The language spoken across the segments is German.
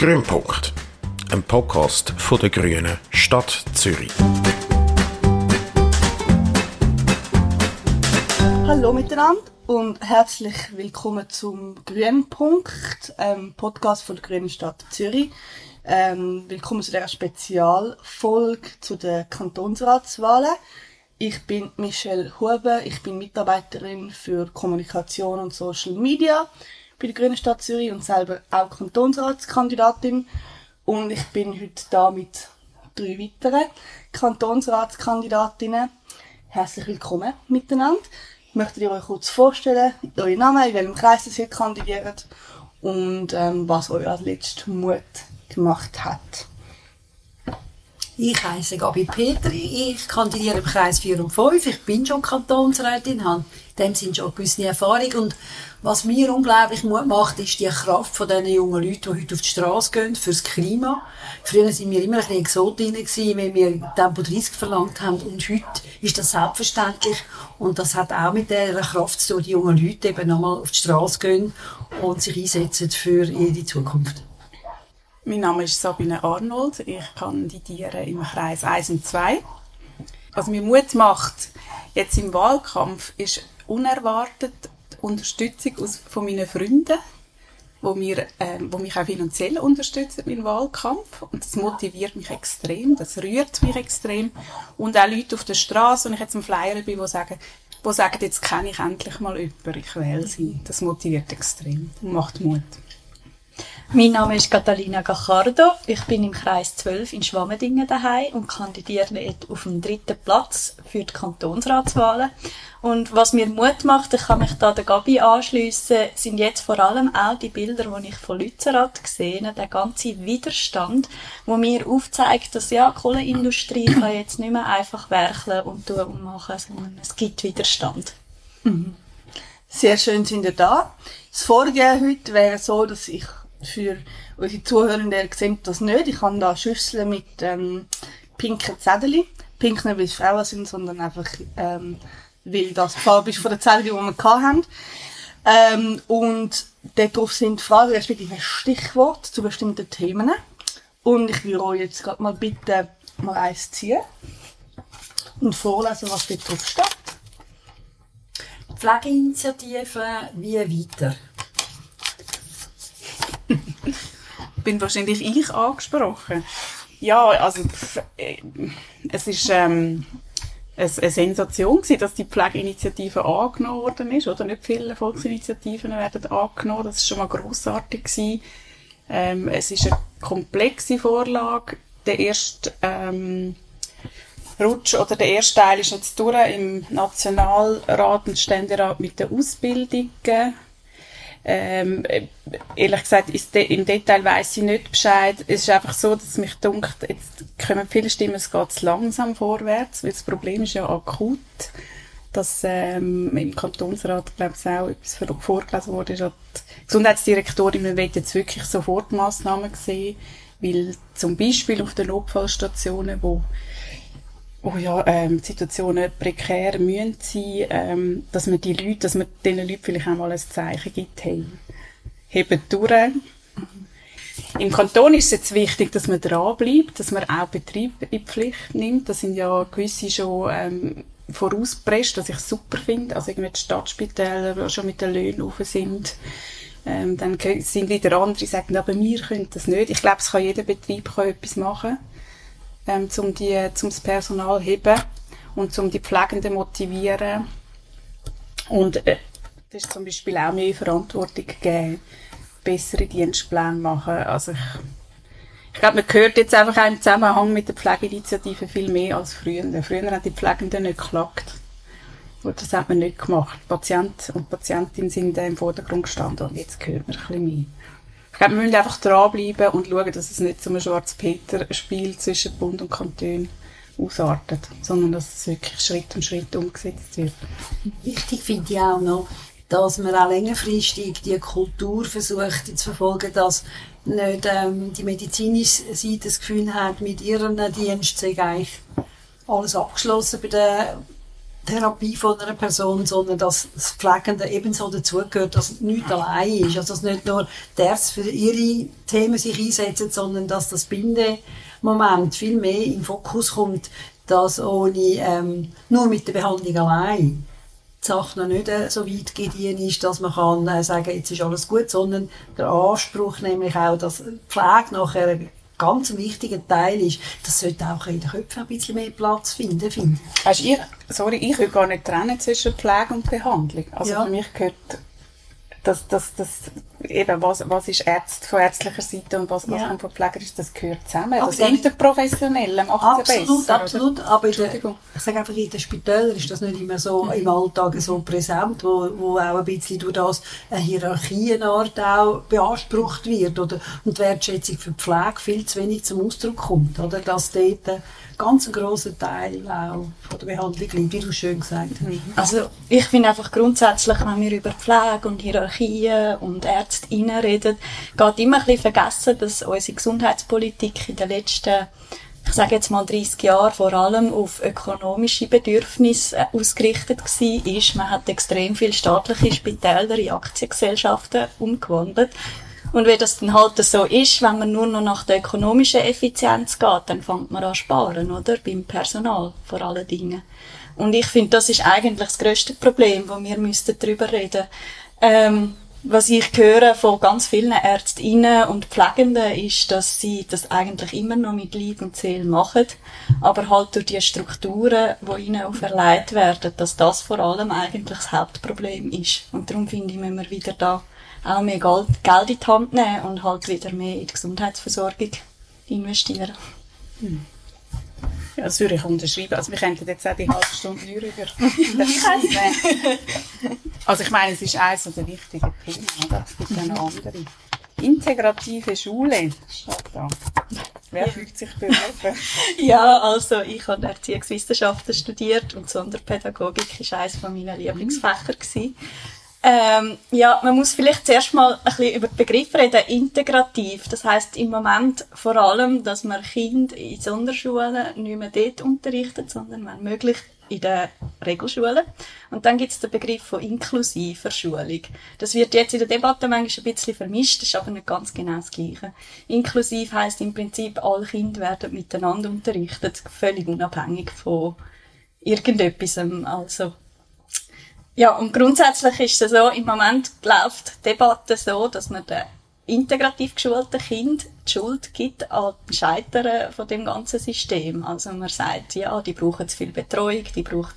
Grünpunkt, ein Podcast von der Grünen Stadt Zürich. Hallo miteinander und herzlich willkommen zum Grünpunkt, ähm, Podcast von der Grünen Stadt Zürich. Ähm, willkommen zu dieser Spezialfolge zu den Kantonsratswahlen. Ich bin Michelle Huber, ich bin Mitarbeiterin für Kommunikation und Social Media bei der Grünen Stadt Zürich und selber auch Kantonsratskandidatin. Und ich bin heute da mit drei weiteren Kantonsratskandidatinnen. Herzlich willkommen miteinander. Möchtet ihr euch kurz vorstellen, euren Namen, in welchem Kreis ihr kandidiert und ähm, was euch als letztes Mut gemacht hat? Ich heiße Gabi Petri, ich kandidiere im Kreis 4 und 5. Ich bin schon Kantonsrätin, habe in dem Sinne schon gewisse Erfahrung. Und was mir unglaublich Mut macht, ist die Kraft von diesen jungen Leuten, die heute auf die Straße gehen, fürs Klima. Früher sind wir immer ein bisschen Exotinnen gewesen, wenn wir Tempo 30 verlangt haben. Und heute ist das selbstverständlich. Und das hat auch mit dieser Kraft zu tun, die jungen Leute eben nochmal auf die Straße gehen und sich einsetzen für ihre Zukunft. Mein Name ist Sabine Arnold. Ich kandidiere im Kreis 1 und 2. Was mir Mut macht, jetzt im Wahlkampf, ist unerwartet Unterstützung aus, von meinen Freunden, wo, mir, äh, wo mich auch finanziell unterstützen im Wahlkampf. Und das motiviert mich extrem, das rührt mich extrem. Und auch Leute auf der Straße, wenn ich jetzt am Flyer bin, die sagen, die sagen, jetzt kenne ich endlich mal jemanden, ich wähle sie. Das motiviert extrem und macht Mut. Mein Name ist Catalina Gachardo. Ich bin im Kreis 12 in Schwammendingen daheim und kandidiere auf dem dritten Platz für die Kantonsratswahlen. Und was mir Mut macht, ich kann mich da der Gabi anschliessen, sind jetzt vor allem auch die Bilder, die ich von Lützerath gesehen habe, der ganze Widerstand, wo mir aufzeigt, dass ja, die Kohleindustrie kann jetzt nicht mehr einfach werkeln und tun und machen, sondern es gibt Widerstand. Mhm. Sehr schön sind ihr da. Das Vorgehen heute wäre so, dass ich für unsere Zuhörenden sehen das nicht. Ich habe da Schüsseln mit ähm, pinken Zetteln. Pink nicht, weil es Frauen sind, sondern einfach, ähm, weil das die Farbe ist von den Zetteln, die wir hatten. Ähm, und dort drauf sind Fragen, respektive Stichwort zu bestimmten Themen. Und ich würde euch jetzt gerade mal bitten, mal eins ziehen und vorlesen, was dort drauf steht. Pflegeinitiative, wie weiter? Bin wahrscheinlich ich angesprochen. Ja, also äh, es ist ähm, eine, eine Sensation gewesen, dass die Pflegeinitiative angenommen worden ist. Oder nicht viele Volksinitiativen werden angenommen. Das ist schon mal grossartig gewesen. Ähm, es ist eine komplexe Vorlage. Der erste ähm, Rutsch oder der erste Teil ist jetzt durch im Nationalrat und Ständerat mit den Ausbildungen ähm, ehrlich gesagt, im Detail weiß ich nicht Bescheid. Es ist einfach so, dass mich dunkt, jetzt kommen viele Stimmen, es geht langsam vorwärts, weil das Problem ist ja akut, dass ähm, im Kantonsrat, glaube ich, auch etwas vorgelesen wurde, ist, die Gesundheitsdirektorin, man will jetzt wirklich Sofortmaßnahmen sehen, weil zum Beispiel auf den Notfallstationen, wo oh ja, ähm, Situationen prekär müssen sein, ähm, dass man die Leute, dass man diesen Leuten vielleicht auch mal ein Zeichen gibt, hey, heben durch. Im Kanton ist es jetzt wichtig, dass man dranbleibt, dass man auch Betrieb in die Pflicht nimmt. Das sind ja gewisse schon ähm, vorausgepresst, was ich super finde. Also irgendwie die Stadtspitäler, schon mit den Löhnen rauf sind. Ähm, dann sind wieder andere, die sagen, aber wir können das nicht. Ich glaube, es kann jeder Betrieb kann etwas machen ähm, um die, zum das Personal heben und um die Pflegenden motivieren. Und äh, das ist zum Beispiel auch mehr Verantwortung geben, bessere Dienstpläne machen. Also ich, ich glaube, man hört jetzt einfach auch im Zusammenhang mit der Pflegeinitiative viel mehr als früher. Früher haben die Pflegenden nicht geklagt. Und das hat man nicht gemacht. Patient und Patientin sind im Vordergrund gestanden und jetzt hört man ein bisschen mehr glaube, wir müssen einfach dranbleiben und schauen, dass es nicht zu einem Schwarz-Peter-Spiel zwischen Bund und Kanton ausartet, sondern dass es wirklich Schritt um Schritt umgesetzt wird. Wichtig finde ich auch noch, dass man auch längerfristig die Kultur versucht zu verfolgen, dass nicht ähm, die medizinische Seite das Gefühl hat, mit ihrem Dienst sei eigentlich alles abgeschlossen bei den Therapie von einer Person, sondern dass das Pflegende ebenso dazugehört, dass es nicht allein ist. Also, dass nicht nur Ärzte für ihre Themen sich einsetzen, sondern dass das Bindemoment viel mehr in den Fokus kommt, dass ohne, ähm, nur mit der Behandlung allein die Sache noch nicht äh, so weit gediehen ist, dass man kann äh, sagen, jetzt ist alles gut, sondern der Anspruch nämlich auch, dass Pflege nachher ganz wichtiger Teil ist, das sollte auch in den Köpfen ein bisschen mehr Platz finden, finde ich. Weißt, ich, sorry, ich will gar nicht trennen zwischen Pflege und Behandlung. Also Ja. für mich gehört das, das, das, eben, was, was ist Ärzt von ärztlicher Seite und was, was Ja. kommt von Pfleger ist, das gehört zusammen. Aber Das dann- Interprofessionelle macht es ja Absolut, besser. absolut. Aber in der, Entschuldigung. ich sage einfach, in den Spitälern ist das nicht immer so im Alltag so präsent, wo, wo auch ein bisschen durch das eine Hierarchieart auch beansprucht wird, oder? Und die Wertschätzung für die Pflege viel zu wenig zum Ausdruck kommt, oder? Dass dort ein ganz grosser Teil auch von der Behandlung liegt, wie du schön gesagt hast. Also ich finde einfach grundsätzlich, wenn wir über Pflege und Hierarchien und Ärztinnen reden, geht immer ein vergessen, dass unsere Gesundheitspolitik in den letzten, ich sage jetzt mal 30 Jahren, vor allem auf ökonomische Bedürfnisse äh, ausgerichtet war. Man hat extrem viele staatliche Spitäler in Aktiengesellschaften umgewandelt. Und wenn das dann halt so ist, wenn man nur noch nach der ökonomischen Effizienz geht, dann fängt man an sparen, oder? Beim Personal, vor allen Dingen. Und ich finde, das ist eigentlich das grösste Problem, wo wir darüber reden. Ähm, was ich höre von ganz vielen Ärztinnen und Pflegenden ist, dass sie das eigentlich immer noch mit Leib und Seele machen, aber halt durch die Strukturen, die ihnen auferlegt werden, dass das vor allem eigentlich das Hauptproblem ist. Und darum finde ich, müssen wir wieder da auch mehr Geld, in die Hand nehmen und halt wieder mehr in die Gesundheitsversorgung investieren. Ja, das würde ich unterschreiben. Also wir könnten jetzt auch die halbe Stunde reden. Also ich meine, es ist eines der wichtigen Themen, oder? Es gibt noch andere. Integrative Schule steht da. Wer fühlt sich berufen? Ja, also ich habe Erziehungswissenschaften studiert und Sonderpädagogik ist eines von meinen Lieblingsfächer gewesen. Ähm, ja, man muss vielleicht zuerst mal ein bisschen über den Begriff reden, integrativ. Das heißt im Moment vor allem, dass man Kinder in Sonderschulen nicht mehr dort unterrichtet, sondern wenn möglich in den Regelschulen. Und dann gibt es den Begriff von inklusiver Schulung. Das wird jetzt in der Debatte manchmal ein bisschen vermischt, ist aber nicht ganz genau das Gleiche. Inklusiv heißt im Prinzip, alle Kinder werden miteinander unterrichtet, völlig unabhängig von irgendetwas. Also, ja, und grundsätzlich ist es so, im Moment läuft die Debatte so, dass man den integrativ geschulten Kind die Schuld gibt an den Scheitern von dem ganzen System. Also man sagt, ja, die brauchen zu viel Betreuung, die braucht,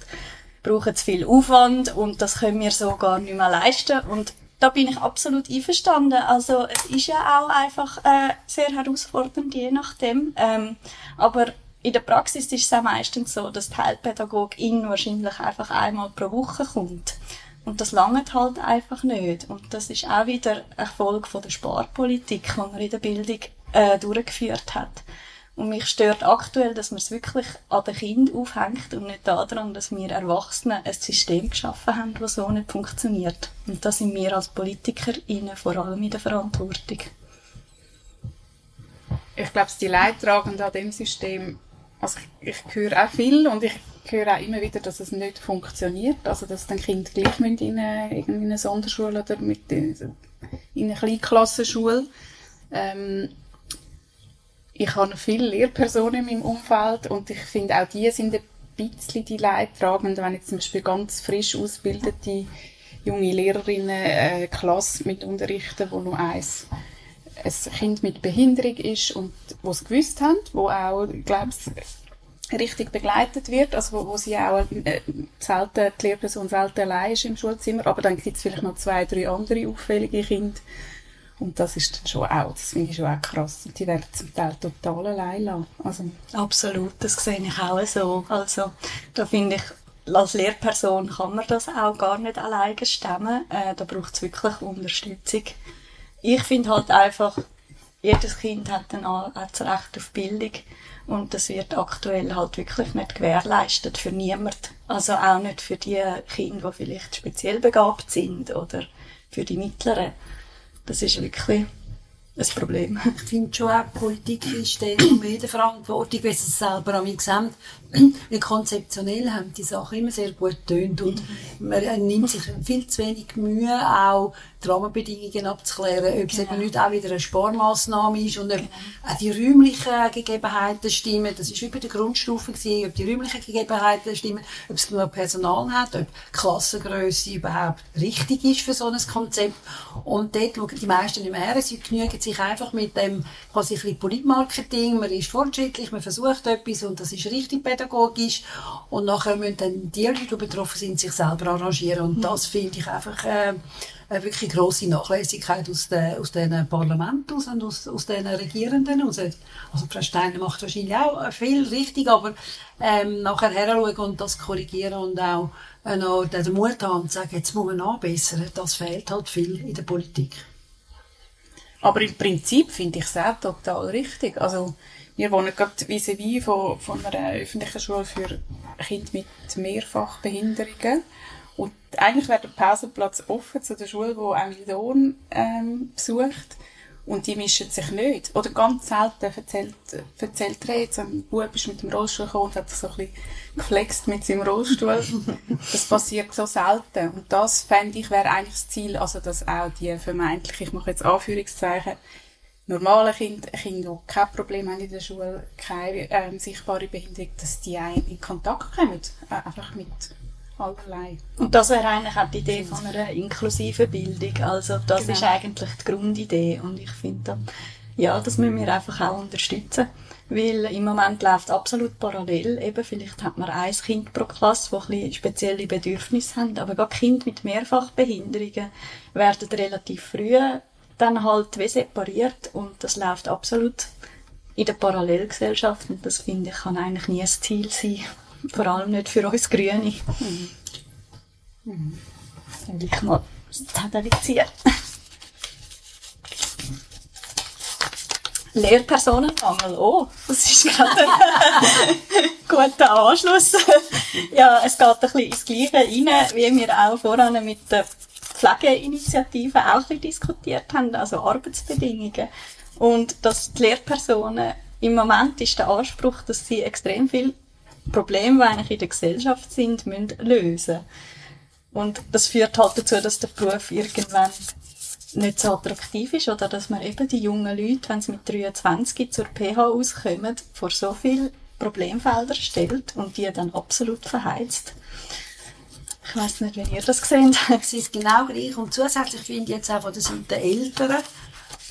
brauchen zu viel Aufwand und das können wir so gar nicht mehr leisten. Und da bin ich absolut einverstanden. Also es ist ja auch einfach äh, sehr herausfordernd, je nachdem. Ähm, aber in der Praxis ist es auch meistens so, dass die Heilpädagogin wahrscheinlich einfach einmal pro Woche kommt. Und das langt halt einfach nicht. Und das ist auch wieder eine Folge von der Sparpolitik, die man in der Bildung äh, durchgeführt hat. Und mich stört aktuell, dass man es wirklich an den Kind aufhängt und nicht daran, dass wir Erwachsene ein System geschaffen haben, das so nicht funktioniert. Und da sind wir als PolitikerInnen vor allem in der Verantwortung. Ich glaube, die Leidtragenden an dem System, also ich, ich höre auch viel und ich höre auch immer wieder, dass es nicht funktioniert. Also, dass dann Kinder gleich in eine, in eine Sonderschule oder mit in in eine Kleinklassenschule. Ähm, ich habe viele Lehrpersonen in meinem Umfeld und ich finde auch die sind ein bisschen die Leidtragenden, wenn jetzt zum Beispiel ganz frisch ausgebildete junge Lehrerinnen eine Klasse mit unterrichten, wo nur eins ein Kind mit Behinderung ist und wo es gewusst haben, wo auch, glaube ich, richtig begleitet wird, also wo, wo sie auch äh, selten, die Lehrperson selten allein ist im Schulzimmer, aber dann gibt es vielleicht noch zwei, drei andere auffällige Kinder und das ist dann schon auch, das finde ich schon auch krass die werden zum Teil total allein lassen. Also, Absolut, das sehe ich auch so. Also, da finde ich, als Lehrperson kann man das auch gar nicht alleine stemmen. Äh, da braucht es wirklich Unterstützung. Ich finde halt einfach, jedes Kind hat ein Recht auf Bildung. Und das wird aktuell halt wirklich nicht gewährleistet für niemand. Also auch nicht für die Kinder, die vielleicht speziell begabt sind oder für die Mittleren. Das ist wirklich ein Problem. Ich finde schon auch, Politik ist dann mehr der Verantwortung, weil sie es selber an mich sehen. Weil konzeptionell haben die Sachen immer sehr gut getönt und man nimmt sich viel zu wenig Mühe, auch die Rahmenbedingungen abzuklären, ob es eben nicht auch wieder eine Sparmaßnahme ist und ob auch die räumlichen Gegebenheiten stimmen. Das ist bei der Grundstufe gewesen, ob die räumlichen Gegebenheiten stimmen, ob es genug Personal hat, ob die Klassengröße überhaupt richtig ist für so ein Konzept. Und dort schauen die meisten nicht mehr her. Sie genügen sich einfach mit dem quasi ein bisschen Politmarketing. Man ist fortschrittlich, man versucht etwas und das ist richtig pädagogisch. Und nachher müssen dann die Leute, die betroffen sind, sich selber arrangieren. Und das finde ich einfach, äh, eine wirklich grosse Nachlässigkeit aus, den, aus diesen Parlamenten aus und aus, aus den Regierenden raus. Also Frau Steiner macht wahrscheinlich auch viel richtig, aber ähm, nachher heranschauen und das korrigieren und auch äh, noch den Mut haben und sagen, jetzt muss man anbessern, das fehlt halt viel in der Politik. Aber im Prinzip finde ich es auch total richtig. Also, wir wohnen gerade vis-à-vis von, von einer öffentlichen Schule für Kinder mit Mehrfachbehinderungen. Und eigentlich wäre der Pausenplatz offen zu der Schule, die Emily Dorn ähm, besucht. Und die mischen sich nicht. Oder ganz selten erzählt, erzählt er jetzt, ein Bub ist mit dem Rollstuhl gekommen und hat sich so ein bisschen geflext mit seinem Rollstuhl. das passiert so selten. Und das, fände ich, wäre eigentlich das Ziel, also dass auch die vermeintlich, ich mache jetzt Anführungszeichen, normale Kinder, Kinder, die kein Problem haben in der Schule, keine ähm, sichtbare Behinderung, dass die auch in Kontakt kommen. Äh, einfach mit allerlei. Und das wäre eigentlich auch die Idee von einer inklusiven Bildung. Also das Genau. ist eigentlich die Grundidee und ich finde, ja, das müssen wir einfach auch unterstützen. Weil im Moment läuft absolut parallel. Eben, vielleicht hat man ein Kind pro Klasse, das ein spezielle Bedürfnisse haben. Aber gerade Kinder mit Mehrfachbehinderungen werden relativ früh dann halt wie separiert und das läuft absolut in der Parallelgesellschaft und das finde ich kann eigentlich nie ein Ziel sein. Vor allem nicht für uns Grüne. Will ich mal ziehen. Lehrpersonenmangel, oh, das ist gerade ein guter Anschluss. ja, es geht ein bisschen ins Gleiche rein, wie wir auch voran mit der Pflegeinitiative auch ein diskutiert haben, also Arbeitsbedingungen. Und dass die Lehrpersonen, im Moment ist der Anspruch, dass sie extrem viele Probleme, die eigentlich in der Gesellschaft sind, müssen lösen Und das führt halt dazu, dass der Beruf irgendwann nicht so attraktiv ist oder dass man eben die jungen Leute, wenn sie mit 23 zur PH auskommen, vor so viele Problemfelder stellt und die dann absolut verheizt. Ich weiß nicht, wenn ihr das habt. Es ist genau gleich. Und zusätzlich finde ich jetzt auch von der Seite Eltern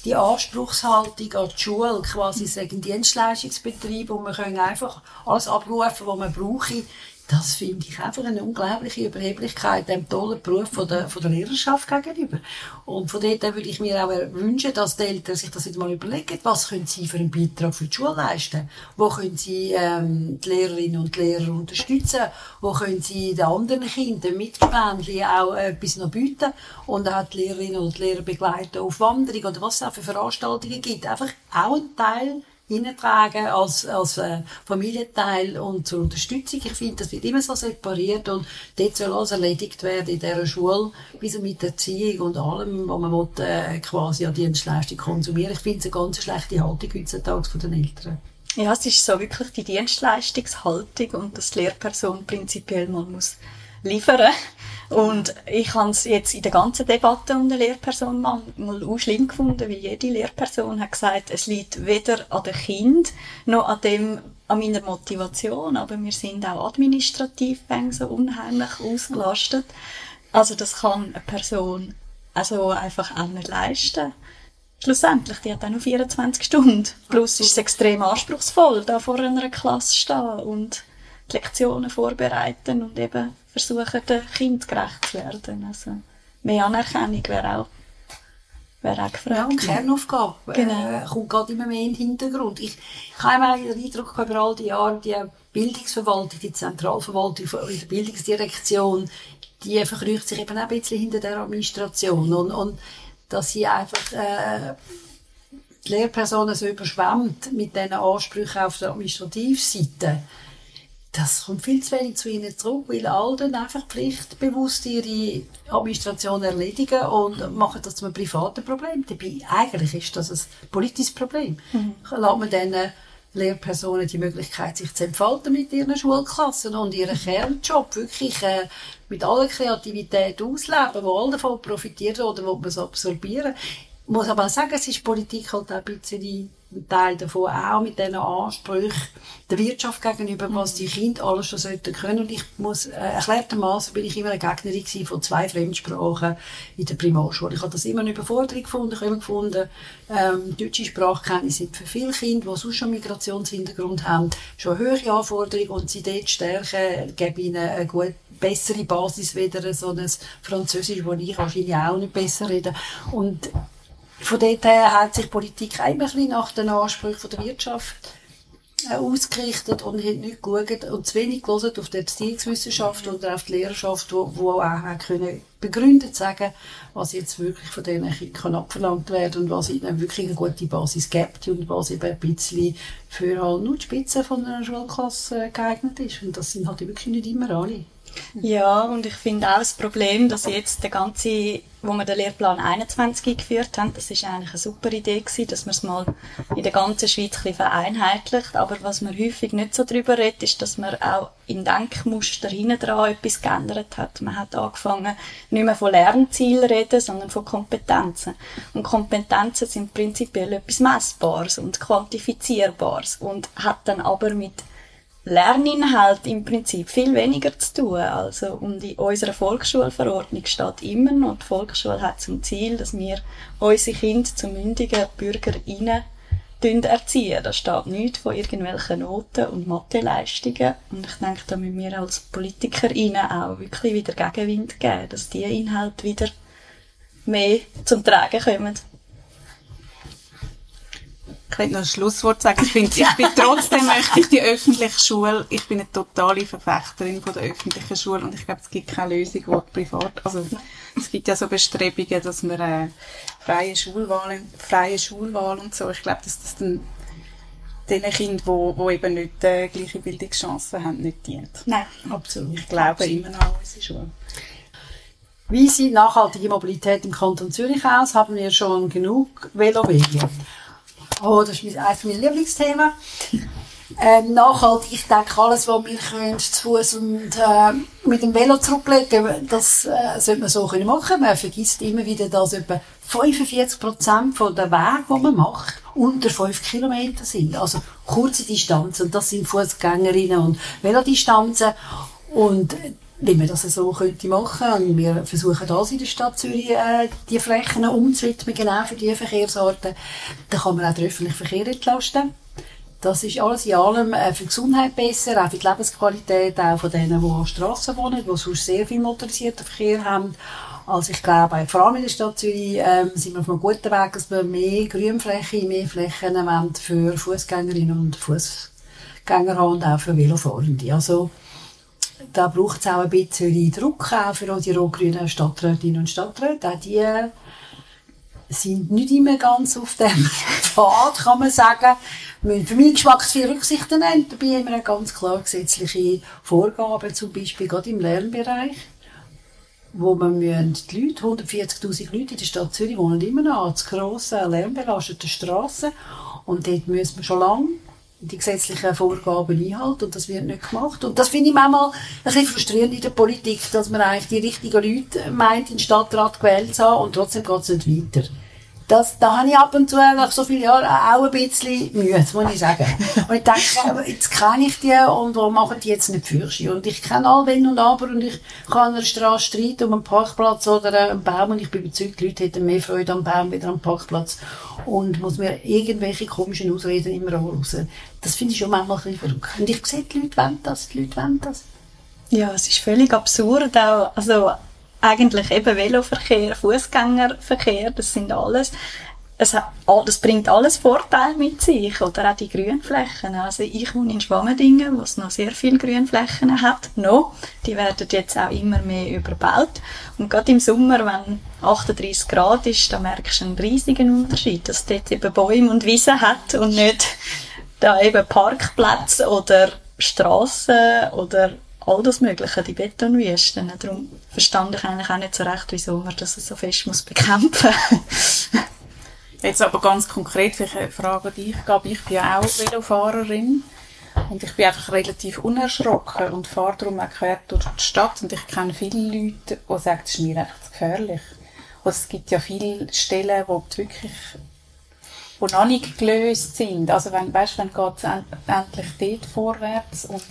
die Anspruchshaltung an die Schule, quasi sagen Dienstleistungsbetrieb, wo man können einfach alles abrufen, was man brauche. Das finde ich einfach eine unglaubliche Überheblichkeit dem tollen Beruf von der, von der Lehrerschaft gegenüber. Und von dort würde ich mir auch wünschen, dass die Eltern sich das wieder mal überlegen, was können sie für einen Beitrag für die Schule leisten? Wo können sie ähm, die Lehrerinnen und Lehrer unterstützen? Wo können sie den anderen Kindern, Mitgespendli auch etwas noch bieten? Und auch die Lehrerinnen und Lehrer begleiten auf Wanderung oder was es auch für Veranstaltungen gibt. Einfach auch ein Teil hineintragen als, als äh, Familienteil und zur Unterstützung. Ich finde, das wird immer so separiert und dort soll alles erledigt werden in dieser Schule, bis und mit Erziehung und allem, was man will, äh, quasi an Dienstleistung konsumieren. Ich finde es eine ganz schlechte Haltung heutzutage von den Eltern. Ja, es ist so wirklich die Dienstleistungshaltung und dass die Lehrperson prinzipiell mal muss liefern. Und ich habe es jetzt in der ganzen Debatte um die Lehrperson mal, auch schlimm gefunden, weil jede Lehrperson hat gesagt, es liegt weder an dem Kind noch an dem, an meiner Motivation, aber wir sind auch administrativ so unheimlich ausgelastet. Also das kann eine Person also einfach auch nicht leisten. Schlussendlich, die hat auch nur 24 Stunden. Plus ist es extrem anspruchsvoll, da vor einer Klasse stehen und Lektionen vorbereiten und eben versuchen, dem Kind gerecht zu werden. Also, mehr Anerkennung wäre auch, wäre auch gefragt. Ja, und Kernaufgabe Genau. äh, kommt gerade immer mehr in den Hintergrund. Ich, ich habe immer den Eindruck über all die Jahre, die Bildungsverwaltung, die Zentralverwaltung in der Bildungsdirektion, die verkrücht sich eben auch ein bisschen hinter der Administration. Und, und dass sie einfach äh, die Lehrpersonen so überschwemmt mit diesen Ansprüchen auf der Administrativseite. Das kommt viel zu wenig zu ihnen zurück, weil all dann einfach pflichtbewusst ihre Administration erledigen und machen das zu einem privaten Problem. Dabei, eigentlich ist das ein politisches Problem. Mhm. Lässt man dann Lehrpersonen die Möglichkeit, sich zu entfalten mit ihren Schulklassen und ihren Kernjob wirklich äh, mit aller Kreativität ausleben, wo alle davon profitieren oder wo man es absorbieren. Ich muss aber auch sagen, es ist Politik halt auch ein bisschen ein Teil davon auch mit diesen Ansprüchen der Wirtschaft gegenüber, was die Kinder alles schon sollten können. Und ich muss, äh, erklärtermaßen bin ich immer eine Gegnerin gewesen von zwei Fremdsprachen in der Primarschule. Ich habe das immer eine Überforderung gefunden. Ich habe immer gefunden, ähm, deutsche Sprachkenntnisse sind für viele Kinder, die sonst schon Migrationshintergrund haben, schon eine höhere Anforderung und sie dort stärken, geben ihnen eine gut, bessere Basis wieder, so ein Französisch, wo ich wahrscheinlich auch nicht besser rede. Und von dort her hat sich Politik ein bisschen nach den Ansprüchen der Wirtschaft äh, ausgerichtet und hat nicht geschaut und zu wenig gelesen auf die Erziehungswissenschaft oder auf die Lehrerschaft, wo, wo auch können begründet sagen, was jetzt wirklich von diesen Kindern abverlangt werden und was ihnen wirklich eine gute Basis gibt und was eben ein bisschen für halt nur die Spitze von einer Schulklasse geeignet ist. Und das sind halt wirklich nicht immer alle. Ja, und ich finde auch das Problem, dass jetzt der ganze, wo wir den Lehrplan 21 eingeführt haben, das ist eigentlich eine super Idee gewesen, dass man es mal in der ganzen Schweiz ein bisschen vereinheitlicht. Aber was man häufig nicht so drüber redet, ist, dass man auch im Denkmuster hinten dran etwas geändert hat. Man hat angefangen, nicht mehr von Lernzielen reden, sondern von Kompetenzen. Und Kompetenzen sind prinzipiell etwas Messbares und Quantifizierbares und hat dann aber mit Lerninhalt im Prinzip viel weniger zu tun. Also um die unserer Volksschulverordnung steht immer noch, die Volksschule hat zum Ziel, dass wir unsere Kinder zu mündigen BürgerInnen erziehen. Da steht nichts von irgendwelchen Noten und Mathe-Leistungen. Und ich denke, da müssen wir als PolitikerInnen auch wirklich wieder Gegenwind geben, dass diese Inhalte wieder mehr zum Tragen kommen. Ich will noch ein Schlusswort sagen. Ich, finde, ich bin trotzdem möchte ich die öffentliche Schule, ich bin eine totale Verfechterin von der öffentlichen Schule und ich glaube, es gibt keine Lösung, die privat, also es gibt ja so Bestrebungen, dass man äh, freie Schulwahl, freie Schulwahl und so, ich glaube, dass das dann den Kindern, die, die eben nicht äh, gleiche Bildungschancen haben, nicht dient. Nein, absolut. Ich glaube absolut. immer noch an unsere Schule. Wie sieht nachhaltige Mobilität im Kanton Zürich aus? Haben wir schon genug Velowege? Oh, das ist eines meiner Lieblingsthemen. Ähm, nachhaltig, ich denke, alles, was wir können, zu Fuß und äh, mit dem Velo zurücklegen, das äh, sollte man so können machen. Man vergisst immer wieder, dass etwa 45 Prozent von der Wege, die man macht, unter 5 Kilometer sind. Also kurze Distanzen. Und das sind Fußgängerinnen und Velodistanzen. Und wenn man das so könnte machen und wir versuchen das in der Stadt Zürich äh, die Flächen umzuwidmen, genau für diese Verkehrsarten, dann kann man auch den öffentlichen Verkehr entlasten. Das ist alles in allem äh, für die Gesundheit besser, auch für die Lebensqualität, auch von denen, die an Strassen wohnen, die sonst sehr viel motorisierten Verkehr haben. Also ich glaube, vor allem in der Stadt Zürich ähm, sind wir auf einem guten Weg, dass wir mehr Grünfläche, mehr Flächen für Fußgängerinnen und Fußgänger haben und auch für Velofahrende. Also da braucht es auch ein bisschen Druck auch für unsere rot-grünen Stadträtinnen und Stadträte. Auch die sind nicht immer ganz auf dem Pfad, kann man sagen. Wir müssen für meinen Geschmack viel Rücksichten nehmen. Dabei haben wir ganz klar gesetzliche Vorgaben, zum Beispiel gerade im Lernbereich, wo man müssen die Leute, 140'000 Leute in der Stadt Zürich wohnen immer noch an grossen, lärmbelasteten Strassen und dort müssen wir schon lange die gesetzlichen Vorgaben einhalten und das wird nicht gemacht. Und das finde ich manchmal ein bisschen frustrierend in der Politik, dass man eigentlich die richtigen Leute meint, in den Stadtrat gewählt zu haben und trotzdem geht es nicht weiter. Das, da habe ich ab und zu nach so vielen Jahren auch ein bisschen Mühe, das muss ich sagen. Und ich denke, jetzt kenne ich die und warum machen die jetzt nicht Fürschi? Und ich kenne all Wenn und Aber und ich kann an einer Straße streiten um einen Parkplatz oder einen Baum und ich bin überzeugt, die Leute hätten mehr Freude am Baum wieder am Parkplatz und muss mir irgendwelche komischen Ausreden immer raus. Das finde ich schon manchmal ein bisschen verrückt. Und ich sehe, die Leute wollen das, die Leute wollen das. Ja, es ist völlig absurd auch, also eigentlich eben Veloverkehr, Fußgängerverkehr, das sind alles. Es das bringt alles Vorteile mit sich, oder auch die Grünflächen. Also ich wohne in Schwammendingen, wo es noch sehr viele Grünflächen hat, noch. Die werden jetzt auch immer mehr überbaut. Und gerade im Sommer, wenn 38 Grad ist, da merkst du einen riesigen Unterschied, dass es dort eben Bäume und Wiesen hat und nicht da eben Parkplätze oder Straßen oder all das Mögliche, die Betonwüsten. Darum verstand ich eigentlich auch nicht so recht, wieso man das so fest muss bekämpfen Jetzt aber ganz konkret, vielleicht Frage dich, ich glaube, ich bin ja auch Velofahrerin. Und ich bin einfach relativ unerschrocken und fahre darum auch quer durch die Stadt. Und ich kenne viele Leute, die sagen, es ist mir einfach zu gefährlich. Und es gibt ja viele Stellen, wo du wirklich die noch nicht gelöst sind. Also wenn, weißt, wenn geht es endlich dort vorwärts und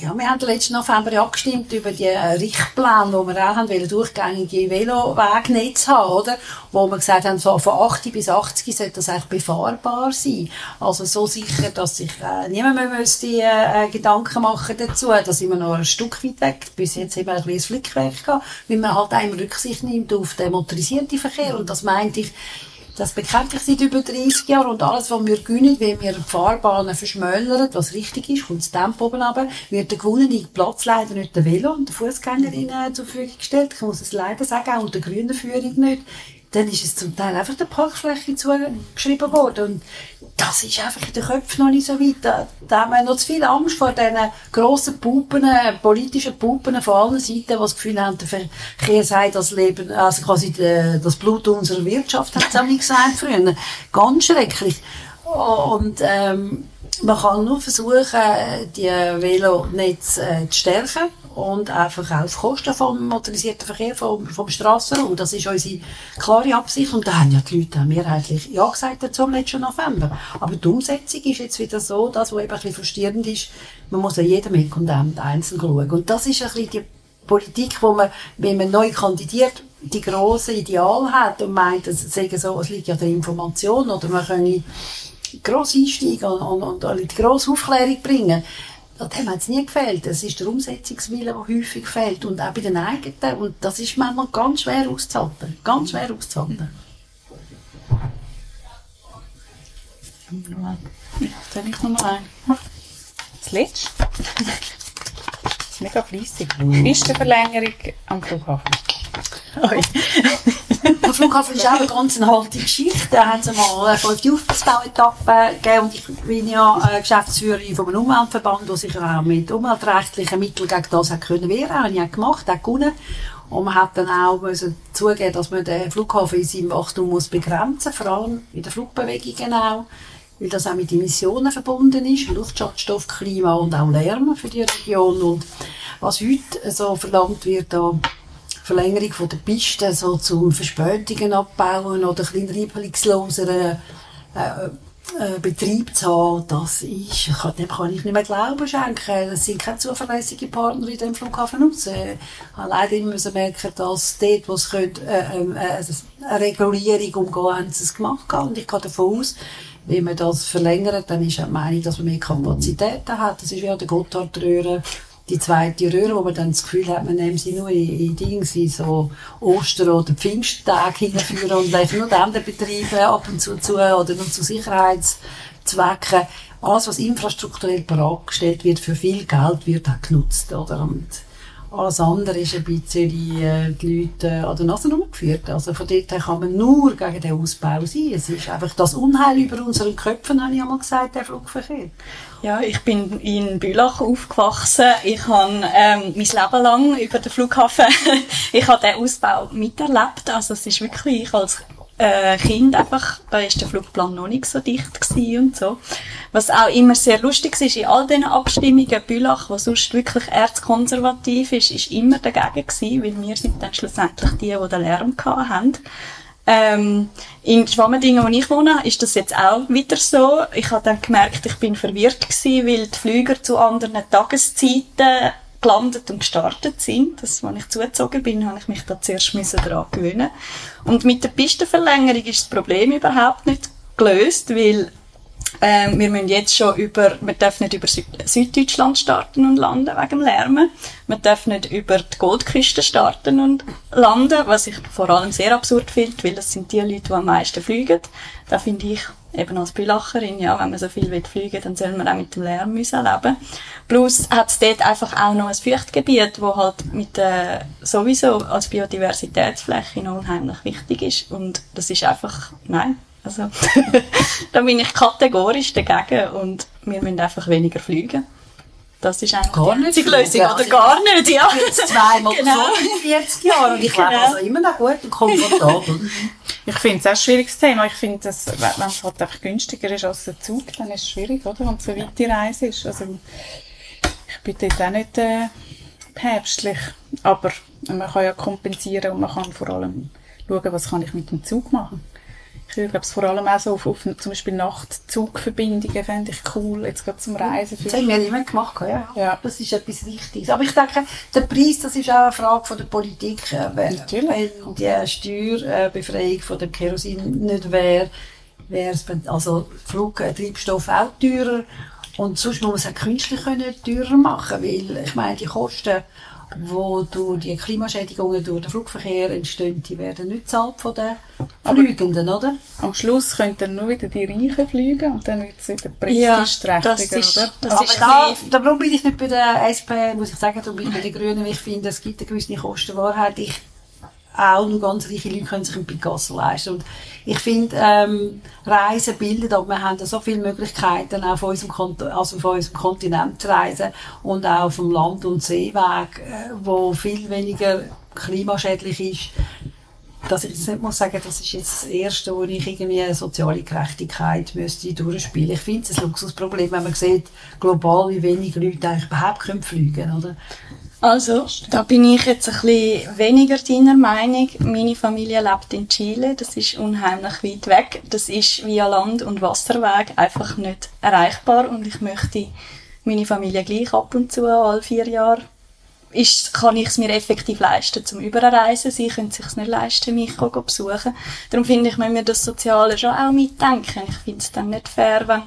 ja, wir haben letzten November abgestimmt über die äh, Richtpläne, wo wir auch haben wollen, durchgängige Velowegnetz haben, oder? Wo wir gesagt haben, so von 80 bis 80 sollte das eigentlich befahrbar sein. Also so sicher, dass sich äh, niemand mehr müsste, äh, Gedanken machen dazu, dass sind wir noch ein Stück weit weg. Bis jetzt haben wir ein bisschen Flickwerk gehabt, weil man halt auch Rücksicht nimmt auf den motorisierten Verkehr. Und das meinte ich, das bekämpfe ich seit über 30 Jahren und alles, was wir gewinnen, wenn wir die Fahrbahnen verschmälern, was richtig ist, kommt das Tempo oben runter, wird der gewonnene Platz leider nicht der Velo und der Fußgängerin zur Verfügung gestellt. Ich muss es leider sagen, auch und der grünen Führung nicht dann ist es zum Teil einfach der Parkfläche zugeschrieben worden. Und das ist einfach in den Köpfen noch nicht so weit. Da, da haben wir noch zu viel Angst vor diesen grossen Puppen, politischen Puppen von allen Seiten, die das Gefühl haben, der Verkehr sei das Leben, also quasi das Blut unserer Wirtschaft, hat es auch nicht gesagt früher. Ganz schrecklich. Und, ähm, man kann nur versuchen, die Velonetze äh, zu stärken und einfach auf Kosten vom motorisierten Verkehr, vom, vom Strassenraum. Das ist unsere klare Absicht und da haben ja die Leute mehrheitlich Ja gesagt dazu am letzten November. Aber die Umsetzung ist jetzt wieder so, das, was eben ein frustrierend ist, man muss ja jedem Eck und einzeln schauen. Und das ist ein bisschen die Politik, wo man, wenn man neu kandidiert, die grossen Ideale hat und meint, es, sagen so, es liegt ja der Information oder man könne gross einsteigen und, und, und die grosse Aufklärung bringen. Dem hat es nie gefällt. Es ist der Umsetzungswille, der häufig fehlt. Und auch bei den eigenen. Und das ist manchmal ganz schwer auszuhalten. Ganz schwer auszuhalten. Jetzt habe ich noch ein. Das letzte. Mega fleissig. Pistenverlängerung am Flughafen. Oi. Der Flughafen ist auch eine ganz alte Geschichte. Da haben sie mal eine fünfte Aufbauetappe gegeben und ich bin ja äh, Geschäftsführerin von einem Umweltverband, der sich auch mit umweltrechtlichen Mitteln gegen das hat können wehren. Habe ich auch gemacht, auch gewonnen. Und man hat dann auch müssen zugeben, dass man den Flughafen in seinem Wachstum muss begrenzen, vor allem in der Flugbewegung auch, weil das auch mit Emissionen verbunden ist, Luftschadstoff, Klima und auch Lärm für die Region. Und was heute so verlangt wird, da Verlängerung von der Piste so zum Verspätungen abbauen oder ein reibungsloser äh, äh, Betrieb zu haben, das ist, dem kann ich nicht mehr Glauben schenken. Das sind keine zuverlässigen Partner in dem Flughafen raus. Ich habe leider immer merken, dass dort, wo es könnte, äh, äh, eine Regulierung umgehen, haben sie es gemacht. Und ich gehe davon aus, wenn man das verlängert, dann ist auch die Meinung, dass man mehr Kapazitäten hat. Das ist an der Gotthardröhre die zweite Röhre, wo man dann das Gefühl hat, man nehme sie nur in, in Dings, in so Oster- oder Pfingsttag hinführen und lässt nur den Betriebe ab und zu zu oder nur zu Sicherheitszwecken. Alles, was infrastrukturell bereitgestellt wird, für viel Geld wird auch genutzt, oder? Und alles andere ist ein bisschen äh, die Leute an der Nase rumgeführt. Also von dort her kann man nur gegen den Ausbau sein. Es ist einfach das Unheil über unseren Köpfen, habe ich einmal gesagt, der Flugverkehr. Ja, ich bin in Bülach aufgewachsen. Ich habe ähm, mein Leben lang über den Flughafen, ich habe den Ausbau miterlebt. Also es ist wirklich, ich als äh, Kind einfach, da ist der Flugplan noch nicht so dicht gewesen und so. Was auch immer sehr lustig ist, in all diesen Abstimmungen, Bülach, was sonst wirklich erzkonservativ ist, ist immer dagegen gewesen, weil wir sind dann schlussendlich die, die den Lärm hatten. Ähm, in Schwammendingen, wo ich wohne, ist das jetzt auch wieder so. Ich habe dann gemerkt, ich bin verwirrt gewesen, weil die Flüger zu anderen Tageszeiten gelandet und gestartet sind. Das, als ich zugezogen bin, habe ich mich da zuerst daran gewöhnen. Und mit der Pistenverlängerung ist das Problem überhaupt nicht gelöst, weil ähm, wir müssen jetzt schon über, wir dürfen nicht über Süd Süddeutschland starten und landen wegen dem Lärmen. Wir dürfen nicht über die Goldküste starten und landen, was ich vor allem sehr absurd finde, weil das sind die Leute, die am meisten fliegen. Da finde ich eben als Bülacherin, ja, wenn man so viel will fliegen, dann soll man auch mit dem Lärm müssen leben. Plus hat es dort einfach auch noch ein Feuchtgebiet, wo halt mit äh, sowieso als Biodiversitätsfläche noch unheimlich wichtig ist. Und das ist einfach, nein, also da bin ich kategorisch dagegen und wir müssen einfach weniger fliegen. Das ist eigentlich gar die Lösung, oder gar nicht, ja. Jetzt zweimal genau. so in 40 Jahren und ich genau. lebe also immer noch gut und komfortabel. Ich finde es auch ein schwieriges Thema. Ich finde, dass, wenn es halt einfach günstiger ist als der Zug, dann ist es schwierig, oder? Und so weit die Reise ist. Also, ich bin dort auch nicht äh, päpstlich. Aber man kann ja kompensieren und man kann vor allem schauen, was kann ich mit dem Zug machen. Ich glaube es vor allem auch so auf, auf zum Beispiel Nachtzugverbindungen fände ich cool, jetzt gerade zum Reisen. Das haben wir immer gemacht, ja. Ja. Das ist etwas Wichtiges. Aber ich denke, der Preis, das ist auch eine Frage von der Politik. Äh, Wenn, Natürlich. wenn die Steuerbefreiung von dem Kerosin nicht wäre, wäre es, also Flugtreibstoff auch teurer. Und sonst muss man es auch künstlich können teurer machen, weil, ich meine, die Kosten, wo durch die Klimaschädigungen durch den Flugverkehr entstehen, die werden nicht gezahlt von den Fliegenden, oder? Am Schluss können dann nur wieder die Reichen fliegen und dann wird es wieder Ja, preisgesträchtiger, das ist- oder? das Aber ist da, darum bin ich nicht bei der SP, muss ich sagen, darum bin ich bei den Grünen, weil ich finde, es gibt eine gewisse Kostenwahrheit. Ich, auch nur ganz reiche Leute können sich einen Picasso leisten. Und ich finde, ähm, Reisen bildet, aber wir haben da so viele Möglichkeiten, auch von unserem, Kont also von unserem Kontinent zu reisen und auch vom Land- und Seeweg, äh, wo viel weniger klimaschädlich ist dass ich jetzt nicht muss sagen, das ist jetzt das Erste, wo ich irgendwie eine soziale Gerechtigkeit müsste durchspielen. Ich finde es ein Luxusproblem, wenn man sieht, global, wie wenig Leute eigentlich überhaupt können fliegen oder? Also, da bin ich jetzt ein bisschen weniger deiner Meinung. Meine Familie lebt in Chile. Das ist unheimlich weit weg. Das ist via Land- und Wasserweg einfach nicht erreichbar. Und ich möchte meine Familie gleich ab und zu, alle vier Jahre, ist, kann ich es mir effektiv leisten zum Überreisen. Sie können es sich nicht leisten, mich zu besuchen. Darum finde ich, wenn wir das Soziale schon auch mitdenken. Ich finde es dann nicht fair, wenn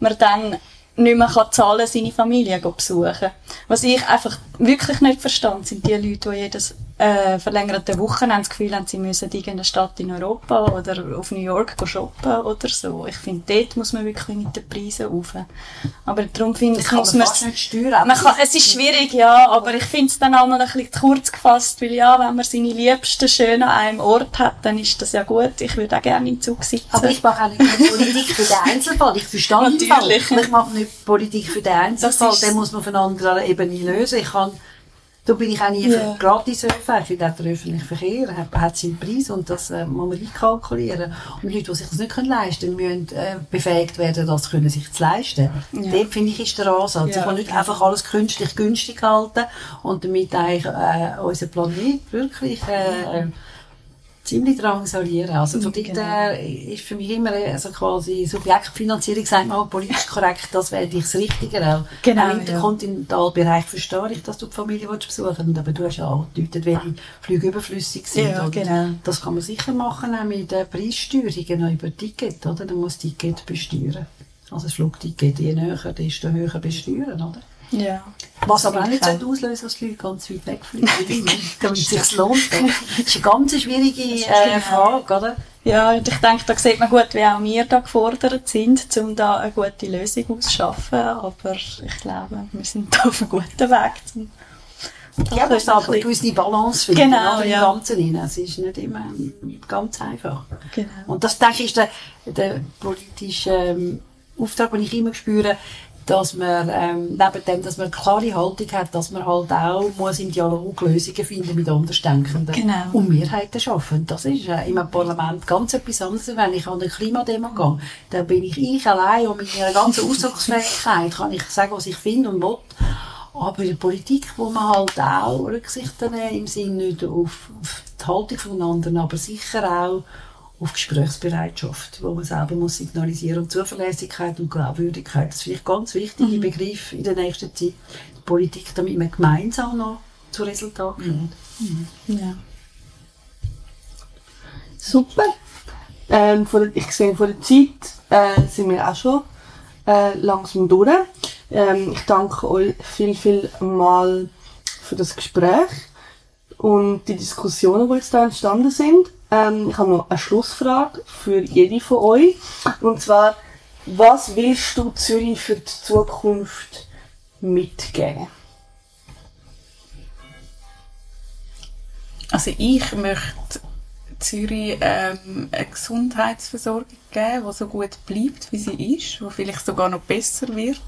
man dann nicht mehr kann zahlen seine Familie besuchen. Was ich einfach wirklich nicht verstand, sind die Leute, die jedes äh, verlängerte Wochenende das Gefühl haben, sie müssen in irgendeine Stadt in Europa oder auf New York shoppen oder so. Ich finde, dort muss man wirklich mit den Preisen rauf. Aber darum finde ich, muss man fast nicht steuern. man kann, es ist schwierig, ja, aber ich finde es dann einmal ein bisschen kurz gefasst, weil ja, wenn man seine Liebsten schön an einem Ort hat, dann ist das ja gut. Ich würde auch gerne im Zug sitzen. Aber ich mache auch nicht Politik für den Einzelfall. Ich verstehe Fall. Natürlich. Ich mache nicht Politik für den Einzelfall. Den muss man einer anderen Ebene lösen. Ich kann, da bin ich auch nie Ja. für gratis ÖV. Ich finde auch der öffentliche Verkehr hat, hat seinen Preis und das äh, muss man einkalkulieren. Und Leute, die sich das nicht können leisten können, müssen äh, befähigt werden, das können sich zu leisten. Ja. Dort, finde ich, ist der Ansatz. Ja, ich will nicht einfach alles künstlich günstig halten und damit eigentlich äh, unseren Planet wirklich äh, ziemlich drangsalieren. Also von dort Genau. her ist für mich immer also quasi Subjektfinanzierung, sagt man auch politisch korrekt, das wäre ich das Richtige. Auch Genau, Auch im ja. Kontinentalbereich verstehe ich, dass du die Familie willst besuchen willst, aber du hast ja auch gedeutet, welche Flüge überflüssig sind. Ja, genau. Das kann man sicher machen, auch mit den Preissteuerungen auch über Ticket, oder? Du musst Ticket besteuern. Also das Flugticket, je näher, desto höher besteuern, oder? Ja. Was aber auch nicht so auslösen, dass die Leute ganz weit wegfliegen, damit es sich lohnt. Das ist eine ganz schwierige äh. Frage, oder? Ja, und ich denke, da sieht man gut, wie auch wir da gefordert sind, um da eine gute Lösung auszuschaffen. Aber ich glaube, wir sind da auf einem guten Weg. Um Ja, aber es ist aber gewisse Balance finden, Genau, im ja. Ganzen rein. Es ist nicht immer ganz einfach. Genau. Und das, denke ich, ist der, der politische ähm, Auftrag, den ich immer spüre, dass man, ähm, neben dem, dass man eine klare Haltung hat, dass man halt auch muss im Dialog Lösungen finden mit Andersdenkenden. Genau. Und Mehrheiten schaffen. Das ist äh, im Parlament ganz etwas anderes. Wenn ich an eine Klimademo gehe, dann bin ich ich allein und mit meiner ganzen Ausdrucksfähigkeit kann ich sagen, was ich finde und will. Aber in der Politik, wo man halt auch Rücksicht nehmen, im Sinne nicht auf, auf die Haltung von anderen, aber sicher auch auf Gesprächsbereitschaft, wo man selber muss signalisieren und Zuverlässigkeit und Glaubwürdigkeit. Das ist vielleicht ganz wichtige Mhm. Begriff in der nächsten Zeit. Die Politik, damit man gemeinsam noch zu Resultaten kommt. Ja. Super. Ähm, der, ich sehe, von der Zeit äh, sind wir auch schon äh, langsam durch. Ähm, ich danke euch viel, viel mal für das Gespräch und die Diskussionen, die jetzt da entstanden sind. Ähm, ich habe noch eine Schlussfrage für jede von euch. Und zwar, was willst du Zürich für die Zukunft mitgeben? Also ich möchte Zürich ähm, eine Gesundheitsversorgung geben, die so gut bleibt, wie sie ist, die vielleicht sogar noch besser wird,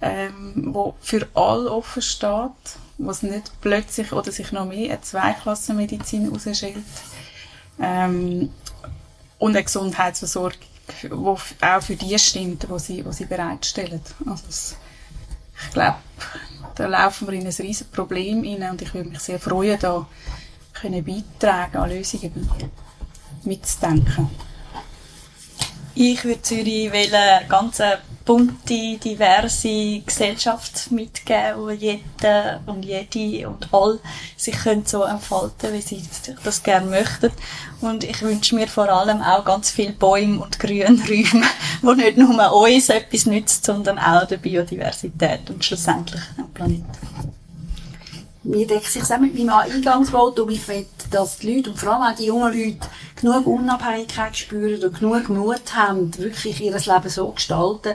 ähm, wo für alle offen steht, wo es nicht plötzlich oder sich noch mehr eine Zweiklassenmedizin herausstellt. Ähm, und eine Gesundheitsversorgung, die auch für die stimmt, wo sie, wo sie bereitstellen. Also es, ich glaube, da laufen wir in ein riesiges Problem rein und ich würde mich sehr freuen, da können beitragen an Lösungen mitzudenken. Ich würde Zürich wählen, ganz eine bunte, diverse Gesellschaft mitgeben, wo jeder und jede und all sich können so entfalten wie sie das gerne möchten. Und ich wünsche mir vor allem auch ganz viele Bäume und Grünräume, wo nicht nur uns etwas nützt, sondern auch der Biodiversität und schlussendlich dem Planeten mir deckt sich auch mit meinem Eingangsvotum. Ich will, dass die Leute und vor allem auch die jungen Leute genug Unabhängigkeit spüren und genug Mut haben, wirklich ihr Leben so gestalten,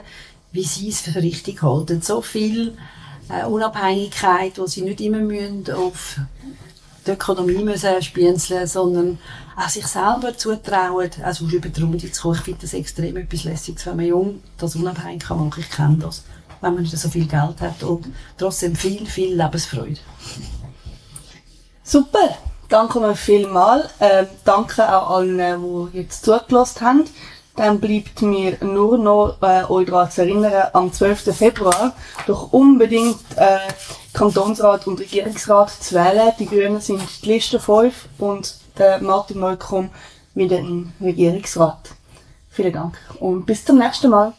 wie sie es für richtig halten. So viel äh, Unabhängigkeit, wo sie nicht immer müssen auf die Ökonomie müssen spienzeln, sondern auch sich selber zutrauen, also über die Runde zu kommen. Ich finde das extrem etwas Lässiges, wenn man jung das unabhängig kann machen. Ich kenne das wenn man nicht so viel Geld hat und trotzdem viel, viel Lebensfreude. Super, danke mir vielmals. Ähm, danke auch allen, die jetzt zugelassen haben. Dann bleibt mir nur noch, äh, euch daran zu erinnern, am 12. Februar doch unbedingt äh, Kantonsrat und Regierungsrat zu wählen. Die Grünen sind die Liste 5 und der Martin Molkom wieder im Regierungsrat. Vielen Dank und bis zum nächsten Mal.